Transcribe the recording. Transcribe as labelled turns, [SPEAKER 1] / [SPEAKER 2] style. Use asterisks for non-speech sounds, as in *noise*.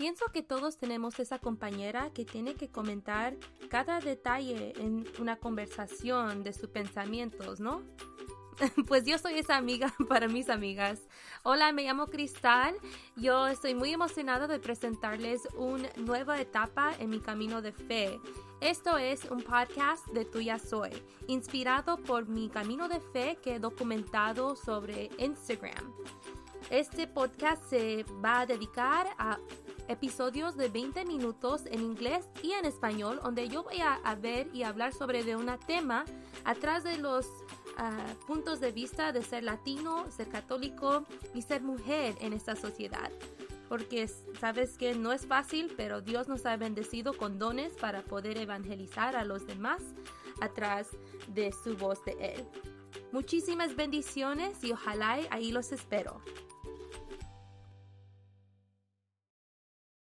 [SPEAKER 1] Pienso que todos tenemos esa compañera que tiene que comentar cada detalle en una conversación de sus pensamientos, ¿no? *laughs* Pues yo soy esa amiga *laughs* para mis amigas. Hola, me llamo Cristal. Yo estoy muy emocionada de presentarles una nueva etapa en mi camino de fe. Esto es un podcast de Tuya Soy, inspirado por mi camino de fe que he documentado sobre Instagram. Este podcast se va a dedicar a episodios de 20 minutos en inglés y en español, donde yo voy a, ver y hablar sobre de un tema atrás de los ah, puntos de vista de ser latino, ser católico y ser mujer en esta sociedad. Porque sabes que no es fácil, pero Dios nos ha bendecido con dones para poder evangelizar a los demás atrás de su voz de Él. Muchísimas bendiciones y ojalá ahí los espero.